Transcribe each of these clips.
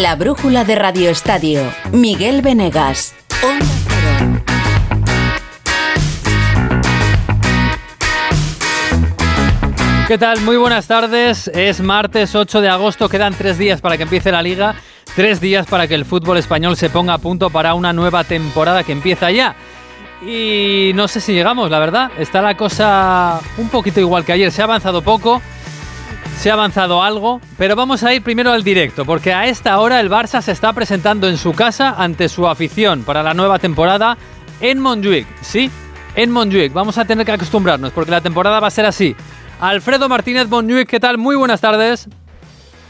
La brújula de Radio Estadio. Miguel Venegas. ¿Qué tal? Muy buenas tardes. Es martes 8 de agosto. Quedan tres días para que empiece la liga. Tres días para que el fútbol español se ponga a punto para una nueva temporada que empieza ya. Y no sé si llegamos, la verdad. Está la cosa un poquito igual que ayer. Se ha avanzado poco. Se ha avanzado algo, pero vamos a ir primero al directo, porque a esta hora el Barça se está presentando en su casa ante su afición para la nueva temporada en Montjuic. Sí, en Montjuic. Vamos a tener que acostumbrarnos, porque la temporada va a ser así. Alfredo Martínez Montjuic, ¿qué tal? Muy buenas tardes.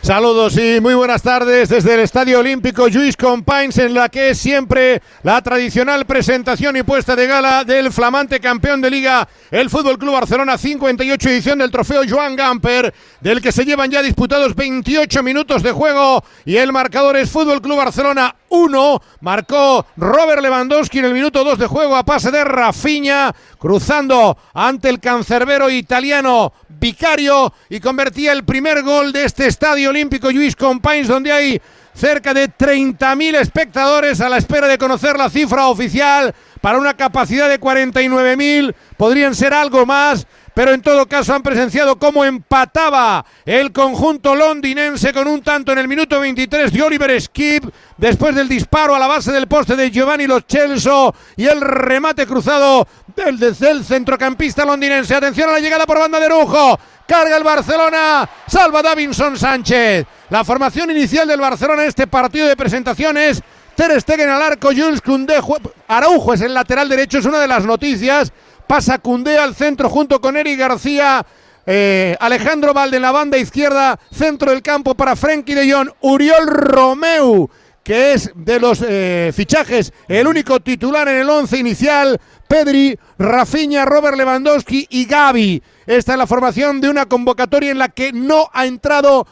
Saludos y muy buenas tardes desde el Estadio Olímpico Lluís Companys, en la que es siempre la tradicional presentación y puesta de gala del flamante campeón de liga, el Fútbol Club Barcelona, 58 edición del trofeo Joan Gamper, del que se llevan ya disputados 28 minutos de juego y el marcador es Fútbol Club Barcelona 1, marcó Robert Lewandowski en el minuto 2 de juego a pase de Rafinha, cruzando ante el cancerbero italiano Vicario y convertía el primer gol de este estadio olímpico Luis Companys, donde hay cerca de 30.000 espectadores a la espera de conocer la cifra oficial para una capacidad de 49.000. Podrían ser algo más pero en todo caso han presenciado cómo empataba el conjunto londinense con un tanto en el minuto 23 de Oliver Skip, después del disparo a la base del poste de Giovanni Lo Celso y el remate cruzado del, del centrocampista londinense. Atención a la llegada por banda de Rujo. Carga el Barcelona, salva Davinson Sánchez. La formación inicial del Barcelona en este partido de presentaciones Ter Stegen al arco, Jules Koundé, Araujo es el lateral derecho, es una de las noticias. Pasa Cundé al centro junto con Eric García. Eh, Alejandro Valde en la banda izquierda, centro del campo para Frenkie de Jong, Uriol Romeu, que es de los eh, fichajes el único titular en el once inicial, Pedri, Rafinha, Robert Lewandowski y Gaby. Esta es la formación de una convocatoria en la que no ha entrado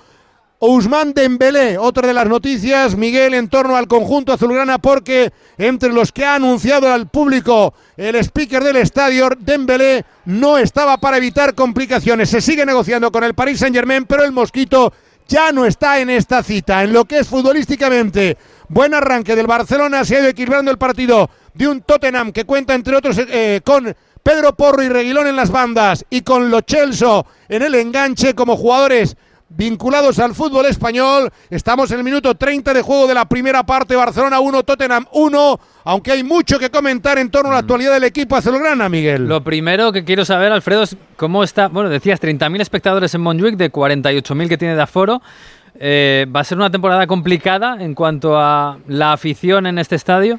Ousmane Dembélé, otra de las noticias, Miguel, en torno al conjunto azulgrana, porque entre los que ha anunciado al público el speaker del estadio, Dembélé no estaba para evitar complicaciones. Se sigue negociando con el Paris Saint-Germain, pero el Mosquito ya no está en esta cita. En lo que es futbolísticamente, buen arranque del Barcelona, se ha ido equilibrando el partido de un Tottenham que cuenta, entre otros, eh, con Pedro Porro y Reguilón en las bandas y con Lo Chelso en el enganche como jugadores vinculados al fútbol español. Estamos en el minuto 30 de juego de la primera parte. Barcelona 1, Tottenham 1. Aunque hay mucho que comentar en torno a la mm. actualidad del equipo azulgrana, Miguel. Lo primero que quiero saber, Alfredo, es cómo está. Bueno, decías 30.000 espectadores en Montjuic de 48.000 que tiene de aforo. Eh, ¿Va a ser una temporada complicada en cuanto a la afición en este estadio?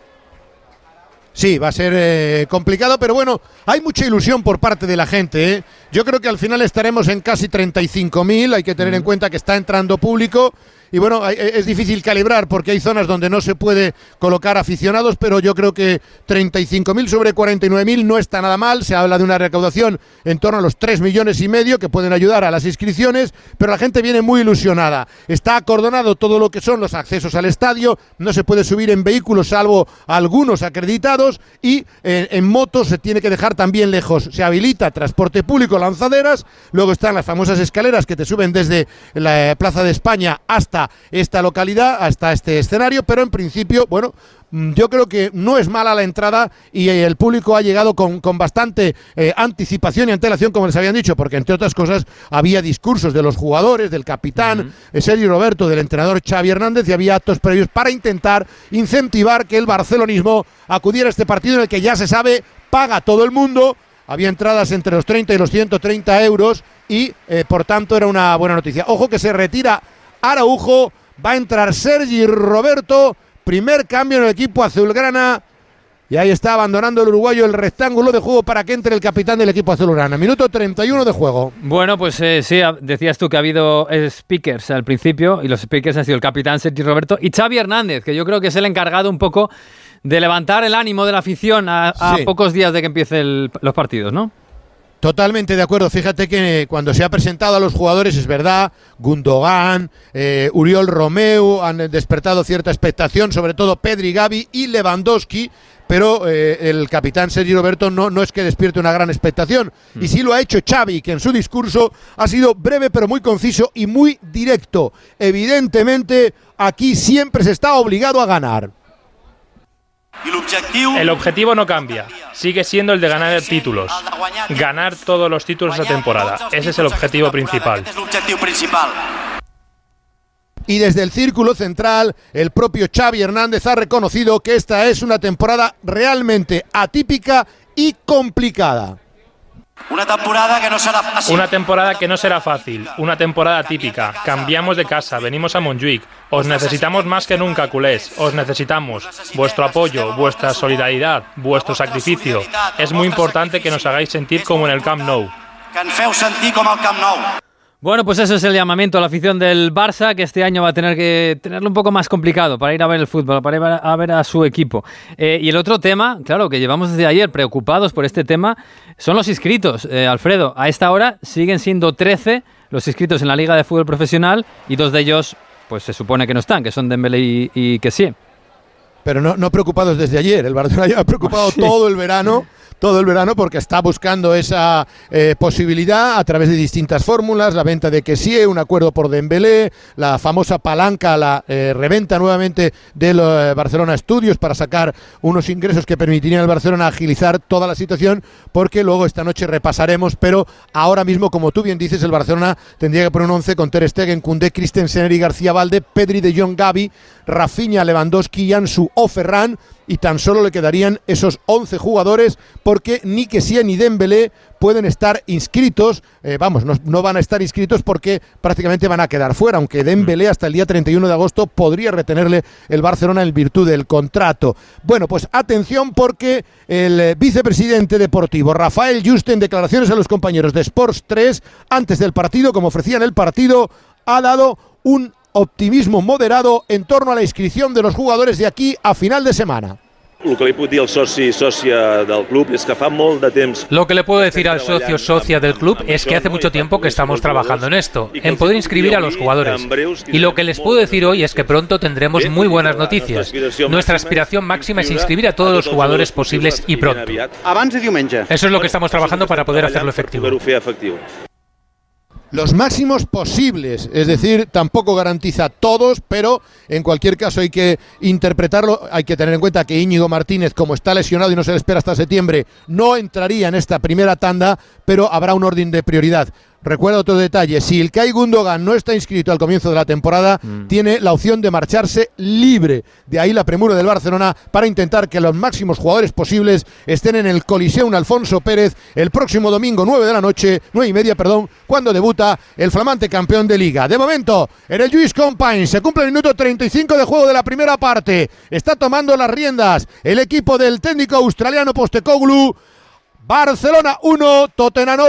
Sí, va a ser eh, complicado, pero bueno, hay mucha ilusión por parte de la gente. ¿eh? Yo creo que al final estaremos en casi 35.000, hay que tener en cuenta que está entrando público y bueno, e, es difícil calibrar porque hay zonas donde no se puede colocar aficionados, pero yo creo que 35.000 sobre 49.000 no está nada mal. Se habla de una recaudación en torno a los 3 millones y medio que pueden ayudar a las inscripciones, pero la gente viene muy ilusionada. Está acordonado todo lo que son los accesos al estadio, no se puede subir en vehículos salvo algunos acreditados y eh, en motos se tiene que dejar también lejos. Se habilita transporte público, lanzaderas, luego están las famosas escaleras que te suben desde la eh, Plaza de España hasta esta localidad, hasta este escenario, pero en principio, bueno, mm, yo creo que no es mala la entrada y el público ha llegado con, bastante eh, anticipación y antelación, como les habían dicho, porque entre otras cosas había discursos de los jugadores, del capitán Sergio Roberto, del entrenador Xavi Hernández y había actos previos para intentar incentivar que el barcelonismo acudiera a este partido en el que ya se sabe paga todo el mundo. Había entradas entre los 30 y los 130 euros y eh, por tanto era una buena noticia. Ojo que se retira Araujo, va a entrar Sergi Roberto, primer cambio en el equipo azulgrana. Y ahí está abandonando el uruguayo el rectángulo de juego para que entre el capitán del equipo azulgrana. Minuto 31 de juego. Bueno, pues eh, sí, decías tú que ha habido speakers al principio y los speakers han sido el capitán Sergi Roberto y Xavi Hernández, que yo creo que es el encargado un poco de levantar el ánimo de la afición a, pocos días de que empiecen los partidos, ¿no? Totalmente de acuerdo. Fíjate que cuando se ha presentado a los jugadores, es verdad, Gundogan, eh, Uriol Romeu han despertado cierta expectación, sobre todo Pedri, Gavi y Lewandowski. pero eh, el capitán Sergio Roberto no, no es que despierte una gran expectación. Y sí lo ha hecho Xavi, que en su discurso ha sido breve pero muy conciso y muy directo. Evidentemente, aquí siempre se está obligado a ganar. El objetivo no cambia, sigue siendo el de ganar títulos, ganar todos los títulos de temporada. Ese es el objetivo principal. Y desde el círculo central, el propio Xavi Hernández ha reconocido que esta es una temporada realmente atípica y complicada. Una temporada que no será fácil. Una temporada que no será fácil, una temporada típica. Cambiamos de casa, venimos a Montjuic. Os necesitamos más que nunca, culés. Os necesitamos. Vuestro apoyo, vuestra solidaridad, vuestro sacrificio. Es muy importante que nos hagáis sentir como en el Camp Nou. Que en feu sentir com al Camp Nou. Bueno, pues eso es el llamamiento a la afición del Barça, que este año va a tener que tenerlo un poco más complicado para ir a ver el fútbol, para ir a ver a su equipo. Eh, y el otro tema, claro, que llevamos desde ayer preocupados por este tema, son los inscritos. Eh, Alfredo, a esta hora siguen siendo 13 los inscritos en la Liga de Fútbol Profesional y dos de ellos, pues se supone que no están, que son Dembélé y, y que sí. Pero no, no preocupados desde ayer, el Barcelona lleva preocupado Sí. todo el verano todo el verano porque está buscando esa eh, posibilidad a través de distintas fórmulas, la venta de Kessie, un acuerdo por Dembélé, la famosa palanca, la eh, reventa nuevamente del eh, Barcelona Studios para sacar unos ingresos que permitirían al Barcelona agilizar toda la situación porque luego esta noche repasaremos, pero ahora mismo, como tú bien dices, el Barcelona tendría que poner un 11 con Ter Stegen, Koundé, Christensen, y García Valde, Pedri de Jong, Gavi, Rafinha, Lewandowski, Jansu o Ferran y tan solo le quedarían esos 11 jugadores porque ni Kessie ni Dembélé pueden estar inscritos, eh, vamos, no, no, van a estar inscritos porque prácticamente van a quedar fuera, aunque Dembélé hasta el día 31 de agosto podría retenerle el Barcelona en virtud del contrato. Bueno, pues atención porque el eh, vicepresidente deportivo Rafael Juste en declaraciones a los compañeros de Sports 3 antes del partido, como ofrecían el partido, ha dado un optimismo moderado en torno a la inscripción de los jugadores de aquí a final de semana. El que li puc dir al soci i sòcia del club és que fa molt de temps... Lo que le puedo decir al socio socia del club es que hace mucho tiempo que estamos trabajando en esto, en poder inscribir a los jugadores. Y lo que les puedo decir hoy es que pronto tendremos muy buenas noticias. Nuestra aspiración máxima es inscribir a todos los jugadores posibles y pronto. Eso es lo que estamos trabajando para poder hacerlo efectivo. Los máximos posibles, es decir, tampoco garantiza todos, pero en cualquier caso hay que interpretarlo, hay que tener en cuenta que Íñigo Martínez, como está lesionado y no se le espera hasta septiembre, no entraría en esta primera tanda, pero habrá un orden de prioridad. Recuerda otro detalle, si el Kai Gundogan no está inscrito al comienzo de la temporada, mm. tiene la opción de marcharse libre. De ahí la premura del Barcelona para intentar que los máximos jugadores posibles estén en el Coliseum Alfonso Pérez el próximo domingo 9 de la noche, 9 y media, perdón, cuando debuta el flamante campeón de liga. De momento, en el Lluís Compain se cumple el minuto 35 de juego de la primera parte. Está tomando las riendas el equipo del técnico australiano Postecoglou. Barcelona 1, Tottenham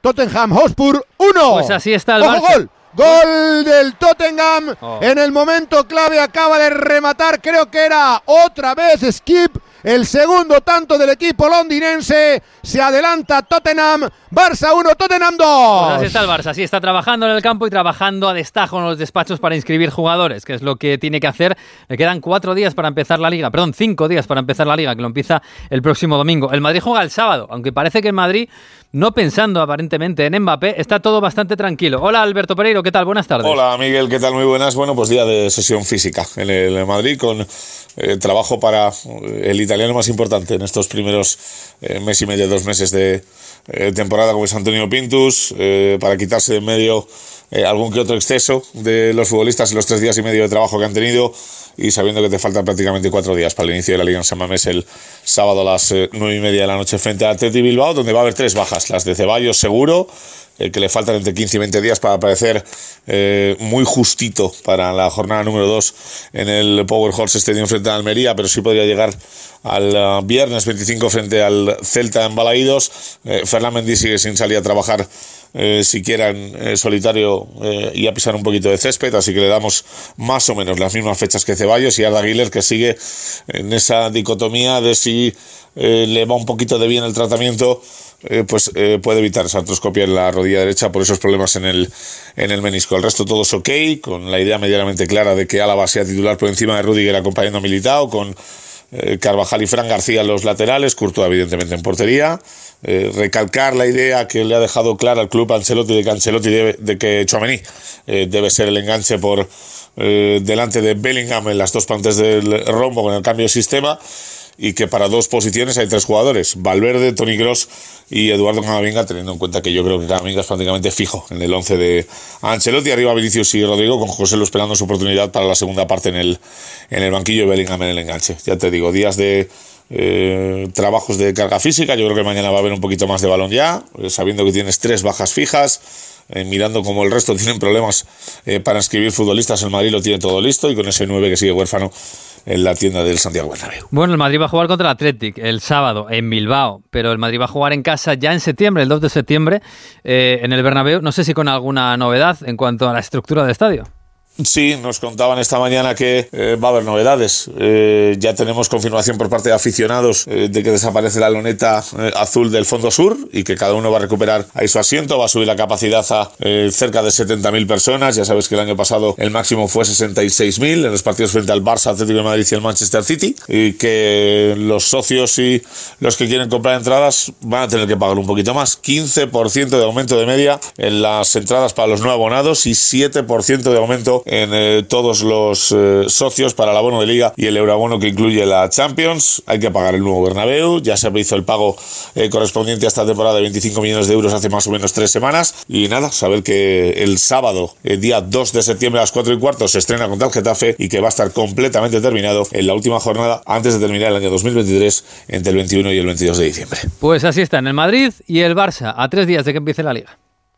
Tottenham Hotspur 1. Pues así está el ¡Ojo, Barça. gol! Gol del Tottenham. Oh. En el momento clave acaba de rematar, creo que era otra vez Skip. El segundo tanto del equipo londinense. Se adelanta Tottenham. Barça 1, Tottenham 2. Pues así está el Barça, sí, está trabajando en el campo y trabajando a destajo en los despachos para inscribir jugadores, que es lo que tiene que hacer. Le quedan cuatro días para empezar la liga, perdón, cinco días para empezar la liga, que lo empieza el próximo domingo. El Madrid juega el sábado, aunque parece que en Madrid, no pensando aparentemente en Mbappé, está todo bastante tranquilo. Hola Alberto Pereiro, ¿qué tal? Buenas tardes. Hola Miguel, ¿qué tal? Muy buenas. Bueno, pues día de sesión física en el Madrid con eh, trabajo para el italiano más importante en estos primeros eh, mes y medio, dos meses de eh, temporada, como es Antonio Pintus, eh, para quitarse de en medio eh, algún que otro exceso de los futbolistas en los tres días y medio de trabajo que han tenido y sabiendo que te faltan prácticamente cuatro días para el inicio de la Liga en San Mamés el sábado a las nueve y media de la noche frente a Atleti Bilbao, donde va a haber tres bajas, las de Ceballos seguro, eh, que le faltan entre 15 y 20 días para aparecer eh, muy justito para la jornada número 2 en el Power Horse Stadium frente a Almería, pero sí podría llegar al uh, viernes 25 frente al Celta en Balaídos. Eh, Fernández sigue sin salir a trabajar eh, siquiera en eh, solitario eh, y a pisar un poquito de césped, así que le damos más o menos las mismas fechas que Ceballos y Arda Güler que sigue en esa dicotomía de si le va un poquito de bien el tratamiento pues puede evitar esa artroscopia en la rodilla derecha por esos problemas en el, en el menisco. El resto todo es ok, con la idea medianamente clara de que Álava sea titular por encima de Rudiger acompañando a Militao, con Carvajal y Fran García en los laterales, Courtois evidentemente en portería. Eh, recalcar la idea que le ha dejado clara al club Ancelotti de que Ancelotti debe, de que Chouameni eh, debe ser el enganche por delante de Bellingham en las dos partes del rombo con el cambio de sistema y que para dos posiciones hay tres jugadores, Valverde, Tony Gross y Eduardo Camavinga, teniendo en cuenta que yo creo que Camavinga es prácticamente fijo en el 11 de Ancelotti, arriba Vinicius y Rodrigo, con José lo esperando su oportunidad para la segunda parte en el, en el banquillo y Bellingham en el enganche. Ya te digo, días de eh, trabajos de carga física, yo creo que mañana va a haber un poquito más de balón ya, eh, sabiendo que tienes tres bajas fijas, eh, mirando como el resto tienen problemas para escribir futbolistas, el Madrid lo tiene todo listo y con ese 9 que sigue huérfano en la tienda del Santiago Bernabéu. Bueno, el Madrid va a jugar contra el Athletic el sábado en Bilbao, pero el Madrid va a jugar en casa ya en septiembre, el 2 de septiembre, en el Bernabéu. No sé si con alguna novedad en cuanto a la estructura del estadio. Sí, nos contaban esta mañana que eh, va a haber novedades. Eh, ya tenemos confirmación por parte de aficionados eh, de que desaparece la loneta azul del fondo sur y que cada uno va a recuperar ahí su asiento. Va a subir la capacidad a cerca de 70.000 personas. Ya sabes que el año pasado el máximo fue 66.000 en los partidos frente al Barça, Atlético de Madrid y el Manchester City. Y que los socios y los que quieren comprar entradas van a tener que pagar un poquito más. 15% de aumento de media en las entradas para los no abonados y 7% de aumento en eh, todos los eh, socios para el abono de liga y el euroabono que incluye la Champions. Hay que pagar el nuevo Bernabéu. Ya se hizo el pago eh, correspondiente a esta temporada de 25 millones de euros hace más o menos tres semanas. Y nada, saber que el sábado, el día 2 de septiembre a las 4 y cuarto, se estrena contra el Getafe y que va a estar completamente terminado en la última jornada antes de terminar el año 2023 entre el 21 y el 22 de diciembre. Pues así están el Madrid y el Barça a tres días de que empiece la liga.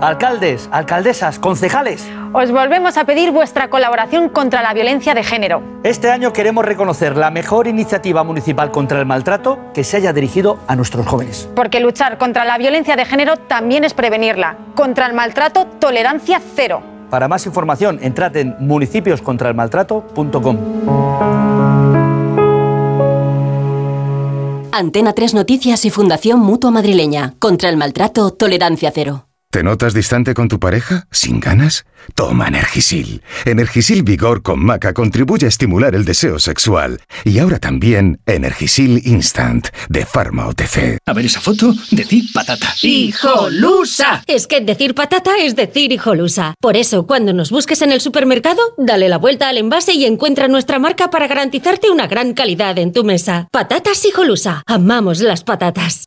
Alcaldes, alcaldesas, concejales. Os volvemos a pedir vuestra colaboración contra la violencia de género. Este año queremos reconocer la mejor iniciativa municipal contra el maltrato que se haya dirigido a nuestros jóvenes. Porque luchar contra la violencia de género también es prevenirla. Contra el maltrato, tolerancia cero. Para más información, entrad en municipioscontraelmaltrato.com. Antena 3 Noticias y Fundación Mutua Madrileña. Contra el maltrato, tolerancia cero. ¿Te notas distante con tu pareja? ¿Sin ganas? Toma Energisil. Energisil Vigor con Maca contribuye a estimular el deseo sexual. Y ahora también Energisil Instant de Pharma OTC. A ver esa foto, decir patata. ¡Hijolusa! Es que decir patata es decir hijolusa. Por eso, cuando nos busques en el supermercado, dale la vuelta al envase y encuentra nuestra marca para garantizarte una gran calidad en tu mesa. Patatas hijolusa. Amamos las patatas.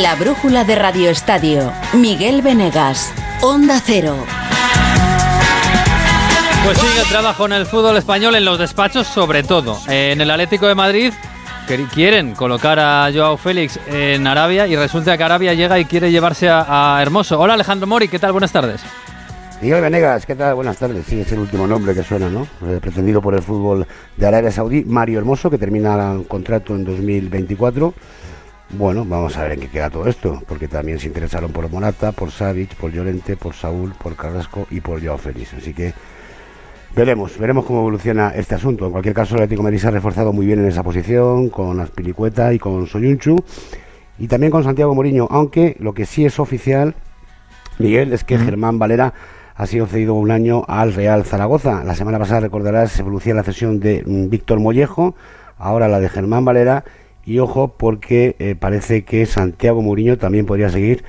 La brújula de Radio Estadio. Miguel Venegas. Onda Cero. Pues sigue el trabajo en el fútbol español, en los despachos sobre todo. En el Atlético de Madrid quieren colocar a Joao Félix en Arabia y resulta que Arabia llega y quiere llevarse a, Hermoso. Hola Alejandro Mori, ¿qué tal? Buenas tardes. Miguel Venegas, ¿qué tal? Buenas tardes. Sí, es el último nombre que suena, ¿no? Eh, pretendido por el fútbol de Arabia Saudí, Mario Hermoso, que termina el contrato en 2024. Bueno, vamos a ver en qué queda todo esto, porque también se interesaron por Monata, por Savic, por Llorente, por Saúl, por Carrasco y por Joao Félix. Así que veremos, veremos cómo evoluciona este asunto. En cualquier caso, el Atlético Madrid se ha reforzado muy bien en esa posición, con Aspilicueta y con Soyunchu, y también con Santiago Moriño, aunque lo que sí es oficial, Miguel, es que Germán Valera ha sido cedido un año al Real Zaragoza. La semana pasada, recordarás, se producía la cesión de mm, Víctor Mollejo, ahora la de Germán Valera y ojo porque eh, parece que Santiago Mourinho también podría seguir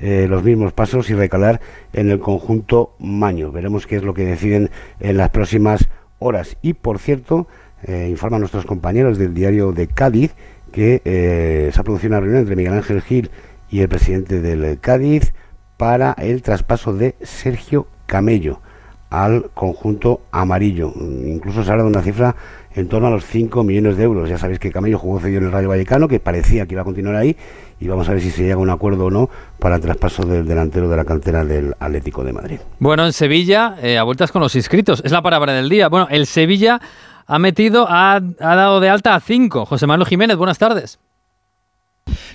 eh, los mismos pasos y recalar en el conjunto Maño. Veremos qué es lo que deciden en las próximas horas. Y por cierto, eh, informan nuestros compañeros del diario de Cádiz que se ha producido una reunión entre Miguel Ángel Gil y el presidente del Cádiz para el traspaso de Sergio Camello al conjunto amarillo. Incluso se habla de una cifra en torno a los 5 millones de euros. Ya sabéis que Camello jugó cedido en el Rayo Vallecano, que parecía que iba a continuar ahí, y vamos a ver si se llega a un acuerdo o no para el traspaso del delantero de la cantera del Atlético de Madrid. Bueno, en Sevilla, eh, a vueltas con los inscritos, es la palabra del día. Bueno, el Sevilla ha metido, ha, ha dado de alta a 5. José Manuel Jiménez, buenas tardes.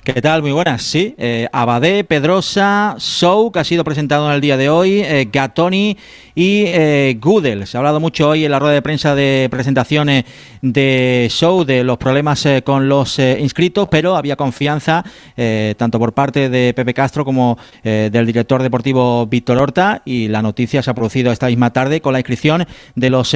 ¿Qué tal? Muy buenas. Sí, eh, Abadé, Pedrosa, Sou, que ha sido presentado en el día de hoy, eh, Gatoni y eh, Gudel. Se ha hablado mucho hoy en la rueda de prensa de presentaciones de Show de los problemas eh, con los eh, inscritos, pero había confianza eh, tanto por parte de Pepe Castro como del director deportivo Víctor Horta y la noticia se ha producido esta misma tarde con la inscripción de los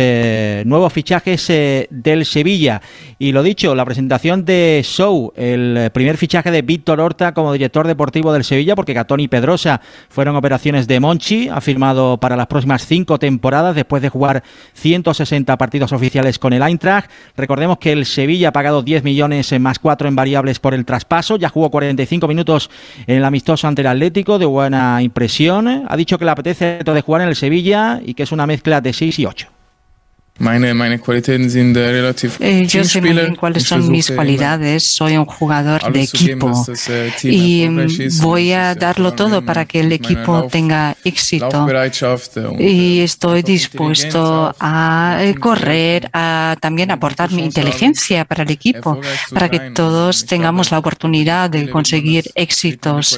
nuevos fichajes del Sevilla. Y lo dicho, la presentación de Show, el primer fichaje de Víctor Horta como director deportivo del Sevilla, porque Gatón y Pedrosa fueron operaciones de Monchi, ha firmado para las próximas cinco temporadas después de jugar 160 partidos oficiales con el Eintracht. Recordemos que el Sevilla ha pagado 10 millones más 4 en variables por el traspaso, ya jugó 45 minutos en el amistoso ante el Atlético, de buena impresión. Ha dicho que le apetece de jugar en el Sevilla y que es una mezcla de 6 y 8. Eh, yo sé muy bien cuáles son mis cualidades. Soy un jugador de equipo y mm, voy a darlo todo para que el equipo tenga éxito. Y estoy dispuesto a eh, correr, a también aportar mi inteligencia para el equipo, para que todos tengamos la oportunidad de conseguir éxitos.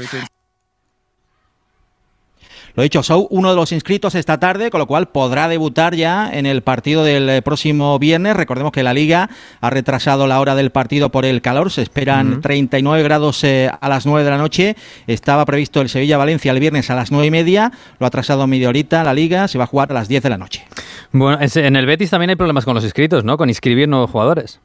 Lo dicho, Sou, uno de los inscritos esta tarde, con lo cual podrá debutar ya en el partido del eh, próximo viernes. Recordemos que la Liga ha retrasado la hora del partido por el calor. Se esperan Ujú. 39 grados eh, a las 9 de la noche. Estaba previsto el Sevilla-Valencia el viernes a las 9 y media. Lo ha atrasado media horita la Liga. Se va a jugar a las 10 de la noche. Bueno, en el Betis también hay problemas con los inscritos, ¿no? Con inscribir nuevos jugadores.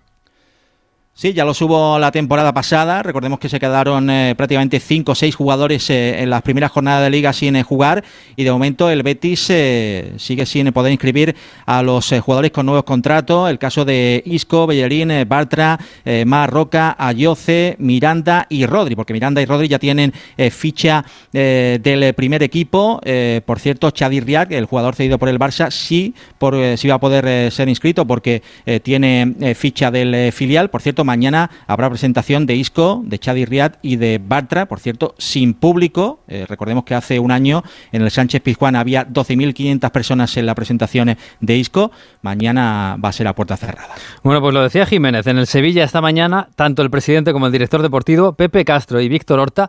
Sí, ya lo subo la temporada pasada. Recordemos que se quedaron eh, prácticamente 5 o 6 jugadores eh, en las primeras jornadas de liga sin eh, jugar y de momento el Betis sigue sin poder inscribir a los jugadores con nuevos contratos. El caso de Isco, Bellerín, Bartra, eh, Mar Roca, Ayoce, Miranda y Rodri, porque Miranda y Rodri ya tienen ficha del primer equipo. Por cierto, Chadi Riak, el jugador cedido por el Barça, sí, por, sí va a poder ser inscrito porque tiene ficha del filial. Por cierto, mañana habrá presentación de Isco, de Chadi Riad y de Bartra, por cierto, sin público. Eh, recordemos que hace un año en el Sánchez Pizjuán había 12.500 personas en la presentación de Isco. Mañana va a ser a puerta cerrada. Bueno, pues lo decía Jiménez, en el Sevilla esta mañana, tanto el presidente como el director deportivo, Pepe Castro y Víctor Horta,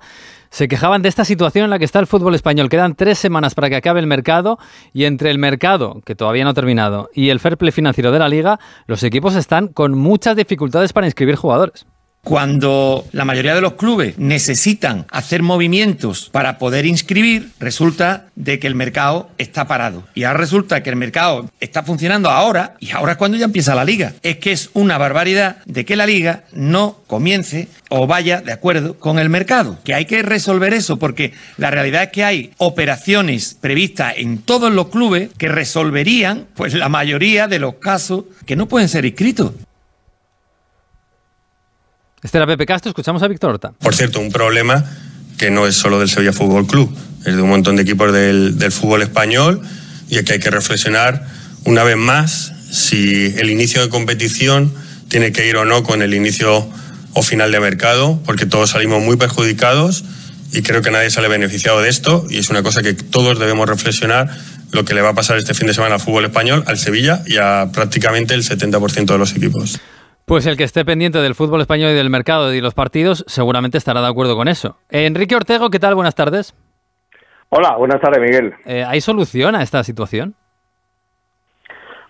se quejaban de esta situación en la que está el fútbol español. Quedan tres semanas para que acabe el mercado y entre el mercado, que todavía no ha terminado, y el fair play financiero de la liga, los equipos están con muchas dificultades para inscribir jugadores. Cuando la mayoría de los clubes necesitan hacer movimientos para poder inscribir, resulta de que el mercado está parado. Y ahora resulta que el mercado está funcionando ahora y ahora es cuando ya empieza la liga. Es que es una barbaridad de que la liga no comience o vaya de acuerdo con el mercado. Que hay que resolver eso porque la realidad es que hay operaciones previstas en todos los clubes que resolverían pues la mayoría de los casos que no pueden ser inscritos. Este era Pepe Castro, escuchamos a Víctor Horta. Por cierto, un problema que no es solo del Sevilla Fútbol Club, es de un montón de equipos del, del fútbol español y es que hay que reflexionar una vez más si el inicio de competición tiene que ir o no con el inicio o final de mercado, porque todos salimos muy perjudicados y creo que nadie sale beneficiado de esto y es una cosa que todos debemos reflexionar lo que le va a pasar este fin de semana al fútbol español, al Sevilla y a prácticamente el 70% de los equipos. Pues el que esté pendiente del fútbol español y del mercado y los partidos seguramente estará de acuerdo con eso. Enrique Ortego, ¿qué tal? Buenas tardes. Hola, buenas tardes, Miguel. Eh, ¿Hay solución a esta situación?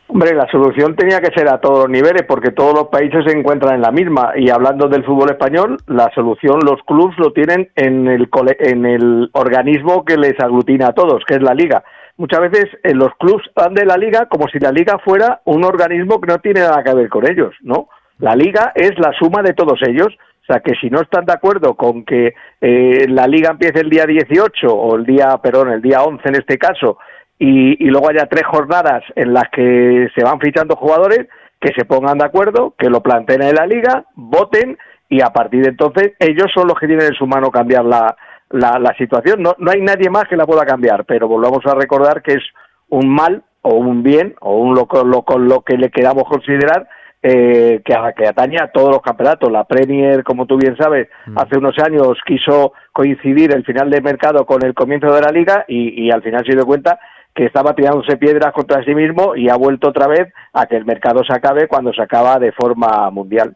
Hombre, la solución tenía que ser a todos los niveles porque todos los países se encuentran en la misma. Y hablando del fútbol español, la solución los clubes lo tienen en el, cole- en el organismo que les aglutina a todos, que es la liga. Muchas veces eh, los clubes van de la liga como si la liga fuera un organismo que no tiene nada que ver con ellos, ¿no? La liga es la suma de todos ellos. O sea, que si no están de acuerdo con que eh, la liga empiece el día 18 o el día, perdón, el día 11 en este caso, y, luego haya tres jornadas en las que se van fichando jugadores, que se pongan de acuerdo, que lo planteen en la liga, voten y a partir de entonces ellos son los que tienen en su mano cambiar la, la, situación. No, no hay nadie más que la pueda cambiar, pero volvamos a recordar que es un mal o un bien o un lo, lo, lo que le queramos considerar eh, que, que atañe a todos los campeonatos. La Premier, como tú bien sabes, hace unos años quiso coincidir el final del mercado con el comienzo de la liga y, y al final se dio cuenta que estaba tirándose piedras contra sí mismo y ha vuelto otra vez a que el mercado se acabe cuando se acaba de forma mundial.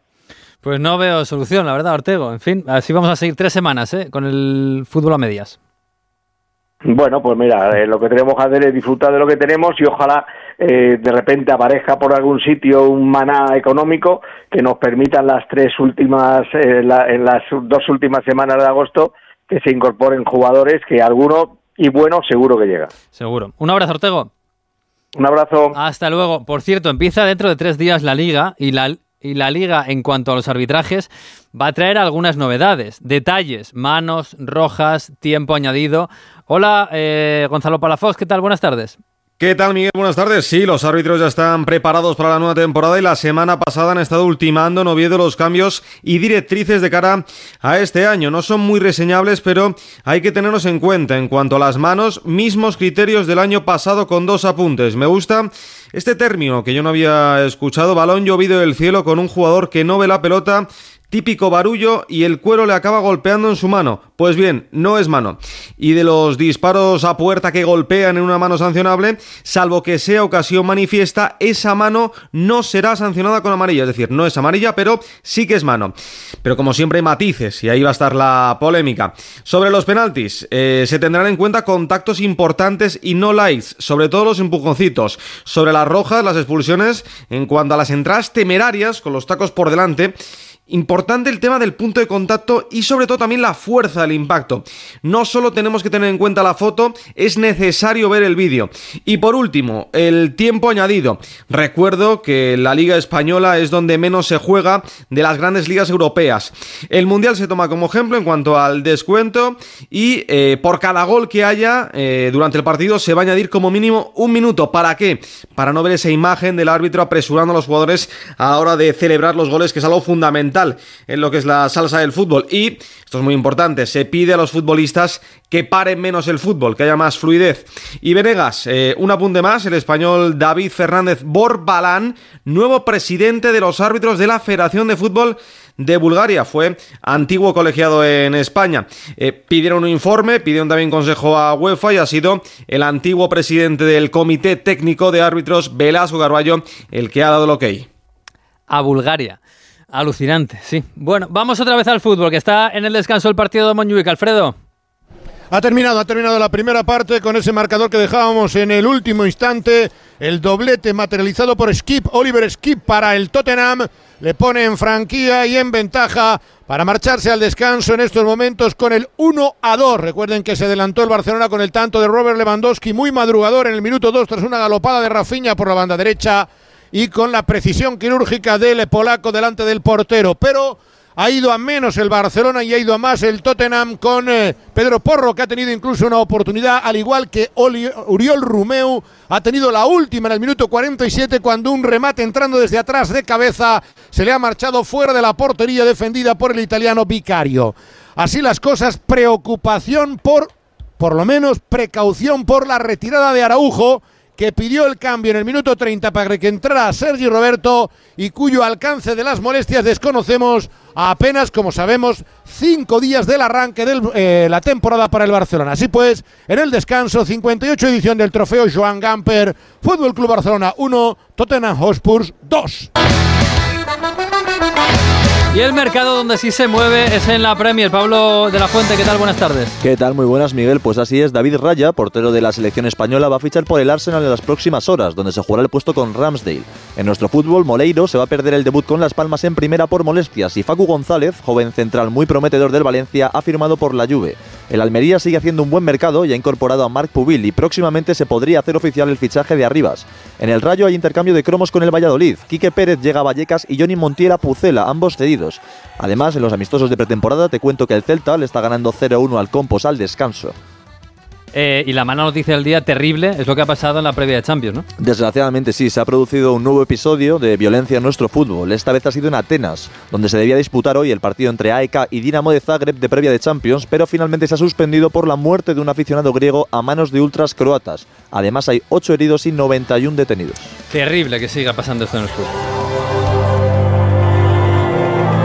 Pues no veo solución, la verdad, Ortego. En fin, así vamos a seguir tres semanas ¿eh? con el fútbol a medias. Bueno, pues mira, eh, lo que tenemos que hacer es disfrutar de lo que tenemos y ojalá eh, de repente aparezca por algún sitio un maná económico que nos permita en las tres últimas, eh, en las dos últimas semanas de agosto que se incorporen jugadores que alguno y bueno seguro que llega. Seguro. Un abrazo, Ortego. Un abrazo. Hasta luego. Por cierto, empieza dentro de tres días la liga y la, y la liga en cuanto a los arbitrajes va a traer algunas novedades, detalles, manos, rojas, tiempo añadido. Hola, eh, Gonzalo Palafox, ¿qué tal? Buenas tardes. ¿Qué tal, Miguel? Buenas tardes. Sí, los árbitros ya están preparados para la nueva temporada y la semana pasada han estado ultimando en Oviedo los cambios y directrices de cara a este año. No son muy reseñables, pero hay que tenerlos en cuenta. En cuanto a las manos, mismos criterios del año pasado con dos apuntes. Me gusta este término que yo no había escuchado, balón llovido del cielo con un jugador que no ve la pelota típico barullo y el cuero le acaba golpeando en su mano. Pues bien, no es mano. Y de los disparos a puerta que golpean en una mano sancionable, salvo que sea ocasión manifiesta, esa mano no será sancionada con amarilla. Es decir, no es amarilla, pero sí que es mano. Pero como siempre hay matices y ahí va a estar la polémica. Sobre los penaltis, eh, se tendrán en cuenta contactos importantes y no likes, sobre todo los empujoncitos. Sobre las rojas, las expulsiones, en cuanto a las entradas temerarias, con los tacos por delante, Importante el tema del punto de contacto y sobre todo también la fuerza del impacto. No solo tenemos que tener en cuenta la foto, es necesario ver el vídeo. Y por último, el tiempo añadido. Recuerdo que la Liga Española es donde menos se juega de las grandes ligas europeas. El Mundial se toma como ejemplo en cuanto al descuento y eh, por cada gol que haya eh, durante el partido se va a añadir como mínimo un minuto. ¿Para qué? Para no ver esa imagen del árbitro apresurando a los jugadores a la hora de celebrar los goles, que es algo fundamental en lo que es la salsa del fútbol. Y, esto es muy importante, se pide a los futbolistas que paren menos el fútbol, que haya más fluidez. Y Venegas, eh, un apunte más, el español David Fernández Borbalán, nuevo presidente de los árbitros de la Federación de Fútbol de Bulgaria, fue antiguo colegiado en España. Eh, pidieron un informe, pidieron también consejo a UEFA y ha sido el antiguo presidente del Comité Técnico de Árbitros, Velasco Garballo, el que ha dado el ok. A Bulgaria. Alucinante, sí. Bueno, vamos otra vez al fútbol, que está en el descanso el partido de Montjuic. Alfredo. Ha terminado, ha terminado la primera parte con ese marcador que dejábamos en el último instante. El doblete materializado por Skip, Oliver Skip para el Tottenham. Le pone en franquía y en ventaja para marcharse al descanso en estos momentos con el 1 a 2. Recuerden que se adelantó el Barcelona con el tanto de Robert Lewandowski, muy madrugador en el minuto 2 tras una galopada de Rafinha por la banda derecha y con la precisión quirúrgica del polaco delante del portero. Pero ha ido a menos el Barcelona y ha ido a más el Tottenham con eh, Pedro Porro, que ha tenido incluso una oportunidad, al igual que Uriol Rumeu, ha tenido la última en el minuto 47 cuando un remate entrando desde atrás de cabeza se le ha marchado fuera de la portería defendida por el italiano Vicario. Así las cosas, preocupación por, por lo menos precaución por la retirada de Araujo que pidió el cambio en el minuto 30 para que entrara Sergi Roberto y cuyo alcance de las molestias desconocemos a apenas, como sabemos, cinco días del arranque de eh, la temporada para el Barcelona. Así pues, en el descanso, 58 edición del trofeo Joan Gamper, Fútbol Club Barcelona 1, Tottenham Hotspur 2. Y el mercado donde sí se mueve es en la Premier. Pablo de la Fuente, ¿qué tal? Buenas tardes. ¿Qué tal? Muy buenas, Miguel. Pues así es, David Raya, portero de la selección española, va a fichar por el Arsenal en las próximas horas, donde se jugará el puesto con Ramsdale. En nuestro fútbol, Moleiro se va a perder el debut con Las Palmas en primera por molestias y Facu González, joven central muy prometedor del Valencia, ha firmado por la Juve. El Almería sigue haciendo un buen mercado y ha incorporado a Marc Pubil y próximamente se podría hacer oficial el fichaje de Arribas. En el Rayo hay intercambio de cromos con el Valladolid. Quique Pérez llega a Vallecas y Johnny Montiel Pucela, ambos cedidos. Además, en los amistosos de pretemporada te cuento que el Celta le está ganando 0-1 al Compos al descanso. Eh, y la mala noticia del día terrible es lo que ha pasado en la previa de Champions, ¿no? Desgraciadamente sí, se ha producido un nuevo episodio de violencia en nuestro fútbol. Esta vez ha sido en Atenas, donde se debía disputar hoy el partido entre AEK y Dinamo de Zagreb de previa de Champions, pero finalmente se ha suspendido por la muerte de un aficionado griego a manos de ultras croatas. Además hay 8 heridos y 91 detenidos. Terrible que siga pasando esto en el fútbol.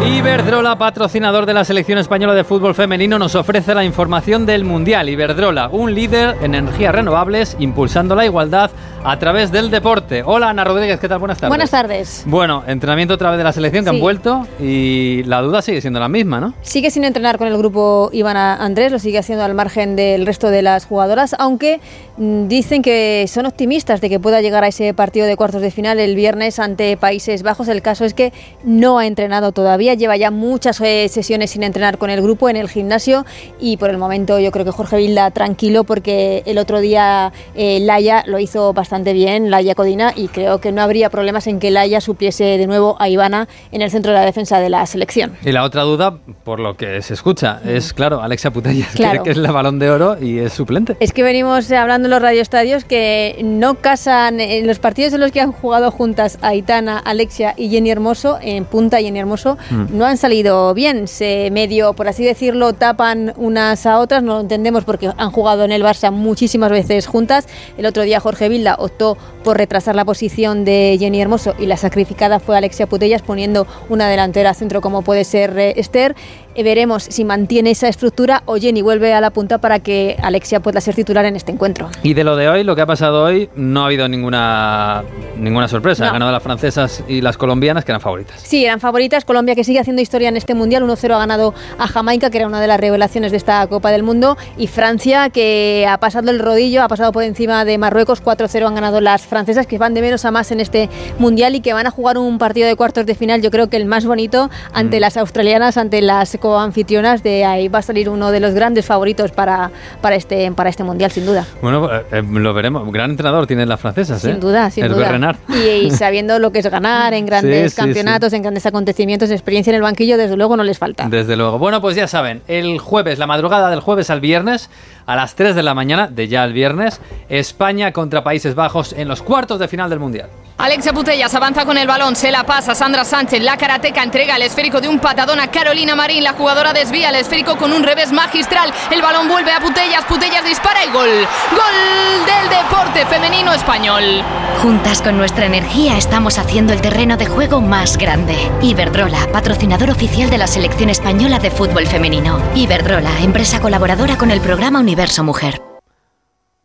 Iberdrola, patrocinador de la selección española de fútbol femenino, nos ofrece la información del Mundial. Iberdrola, un líder en energías renovables, impulsando la igualdad a través del deporte. Hola Ana Rodríguez, ¿qué tal? Buenas tardes. Buenas tardes. Bueno, entrenamiento otra vez de la selección que han vuelto y la duda sigue siendo la misma, ¿no? Sigue sin entrenar con el grupo Ivana Andrés, lo sigue haciendo al margen del resto de las jugadoras, aunque mm, dicen que son optimistas de que pueda llegar a ese partido de cuartos de final el viernes ante Países Bajos. El caso es que no ha entrenado todavía lleva ya muchas eh, sesiones sin entrenar con el grupo en el gimnasio y por el momento yo creo que Jorge Vilda tranquilo porque el otro día eh, Laia lo hizo bastante bien, Laia Codina, y creo que no habría problemas en que Laia supiese de nuevo a Ivana en el centro de la defensa de la selección. Y la otra duda, por lo que se escucha, es claro, Alexia Putellas, que, es la balón de oro y es suplente. Es que venimos hablando en los radioestadios que no casan en los partidos en los que han jugado juntas Aitana, Alexia y Jenny Hermoso, en punta Jenny Hermoso, mm no han salido bien. Se medio, por así decirlo, tapan unas a otras. No lo entendemos porque han jugado en el Barça muchísimas veces juntas. El otro día Jorge Vilda optó por retrasar la posición de Jenny Hermoso y la sacrificada fue Alexia Putellas poniendo una delantera centro como puede ser eh, Esther. Eh, veremos si mantiene esa estructura o Jenny vuelve a la punta para que Alexia pueda ser titular en este encuentro. Y de lo de hoy, lo que ha pasado hoy, no ha habido ninguna, ninguna sorpresa. Han ganado las francesas y las colombianas, que eran favoritas. Sí, eran favoritas. Colombia que sigue haciendo historia en este mundial. 1-0 ha ganado a Jamaica, que era una de las revelaciones de esta Copa del Mundo. Y Francia, que ha pasado el rodillo, ha pasado por encima de Marruecos. 4-0 han ganado las francesas, que van de menos a más en este mundial y que van a jugar un partido de cuartos de final. Yo creo que el más bonito ante mm. las australianas, ante las coanfitrionas. De ahí va a salir uno de los grandes favoritos para, para, este, para este mundial, sin duda. Bueno, eh, eh, lo veremos. Gran entrenador tienen las francesas. Sin ¿eh? duda, sin duda. Y, sabiendo lo que es ganar en grandes campeonatos, en grandes acontecimientos, experiencia en el banquillo, desde luego no les falta. Desde luego. Bueno, pues ya saben, el jueves, la madrugada del jueves al viernes, a las 3 de la mañana, de ya el viernes, España contra Países Bajos en los cuartos de final del Mundial. Alexia Putellas avanza con el balón, se la pasa Sandra Sánchez, la karateca entrega el esférico de un patadón a Carolina Marín, la jugadora desvía el esférico con un revés magistral, el balón vuelve a Putellas, Putellas dispara y gol, gol del deporte femenino español. Juntas con nuestra energía estamos haciendo el terreno de juego más grande. Iberdrola, patrocinador oficial de la selección española de fútbol femenino. Iberdrola, empresa colaboradora con el programa Universo Mujer.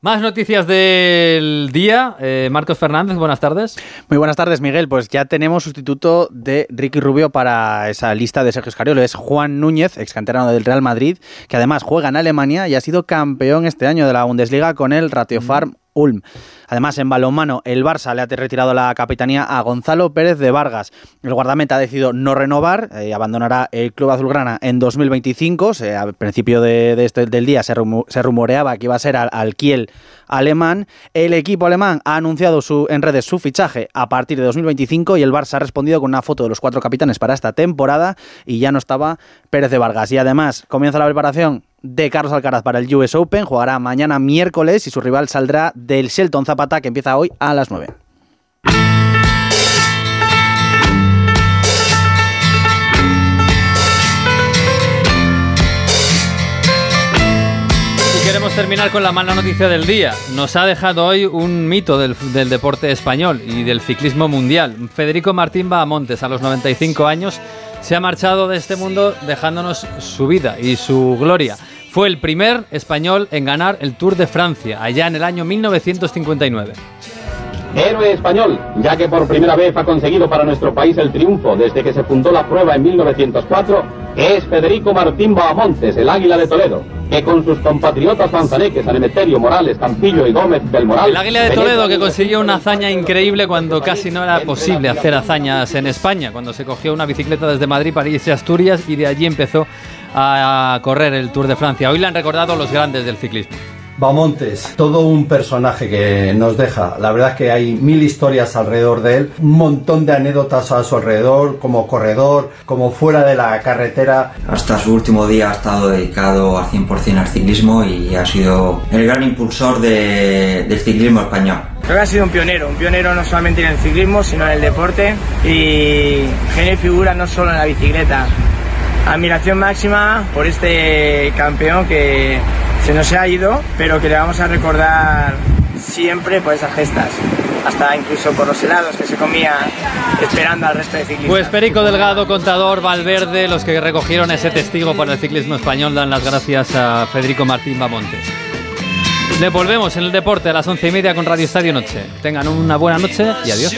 Más noticias del día. Eh, Marcos Fernández, buenas tardes. Muy buenas tardes, Miguel. Pues ya tenemos sustituto de Ricky Rubio para esa lista de Sergio Escariolo. Es Juan Núñez, ex canterano del Real Madrid, que además juega en Alemania y ha sido campeón este año de la Bundesliga con el Ratio Farm Ulm. Además, en balonmano, el Barça le ha retirado la capitanía a Gonzalo Pérez de Vargas. El guardameta ha decidido no renovar, y eh, abandonará el club azulgrana en 2025. Se, al principio de, este, del día se, rumoreaba que iba a ser al, Kiel alemán. El equipo alemán ha anunciado su, en redes su fichaje a partir de 2025 y el Barça ha respondido con una foto de los cuatro capitanes para esta temporada y ya no estaba Pérez de Vargas. Y además comienza la preparación de Carlos Alcaraz para el US Open. Jugará mañana miércoles y su rival saldrá del Shelton Zapata que empieza hoy a las 9. queremos terminar con la mala noticia del día. Nos ha dejado hoy un mito del, del, deporte español y del ciclismo mundial. Federico Martín Bahamontes, a los 95 años, se ha marchado de este mundo dejándonos su vida y su gloria. Fue el primer español en ganar el Tour de Francia, allá en el año 1959. Héroe español, ya que por primera vez ha conseguido para nuestro país el triunfo desde que se fundó la prueba en 1904, es Federico Martín Bahamontes, el Águila de Toledo, que con sus compatriotas manzaneques, San Emeterio, Morales, Campillo y Gómez del Moral... El Águila de Toledo que consiguió una hazaña increíble cuando casi no era posible hacer hazañas en España, cuando se cogió una bicicleta desde Madrid irse a Asturias y de allí empezó a correr el Tour de Francia. Hoy le han recordado los grandes del ciclismo. Bamontes, todo un personaje que nos deja. La verdad que hay mil historias alrededor de él, un montón de anécdotas a su alrededor, como corredor, como fuera de la carretera. Hasta su último día ha estado dedicado al 100% al ciclismo y ha sido el gran impulsor del ciclismo español. Creo que ha sido un pionero, un pionero no solamente en el ciclismo, sino en el deporte y genio y figura no solo en la bicicleta, admiración máxima por este campeón que se nos ha ido, pero que le vamos a recordar siempre por esas gestas. hasta incluso por los helados que se comía esperando al resto de ciclistas. Pues Perico Delgado, Contador, Valverde, los que recogieron ese testigo para el ciclismo español, dan las gracias a Federico Martín Bamontes. Le volvemos en el deporte a las once y media con Radio Estadio Noche. Tengan una buena noche y adiós.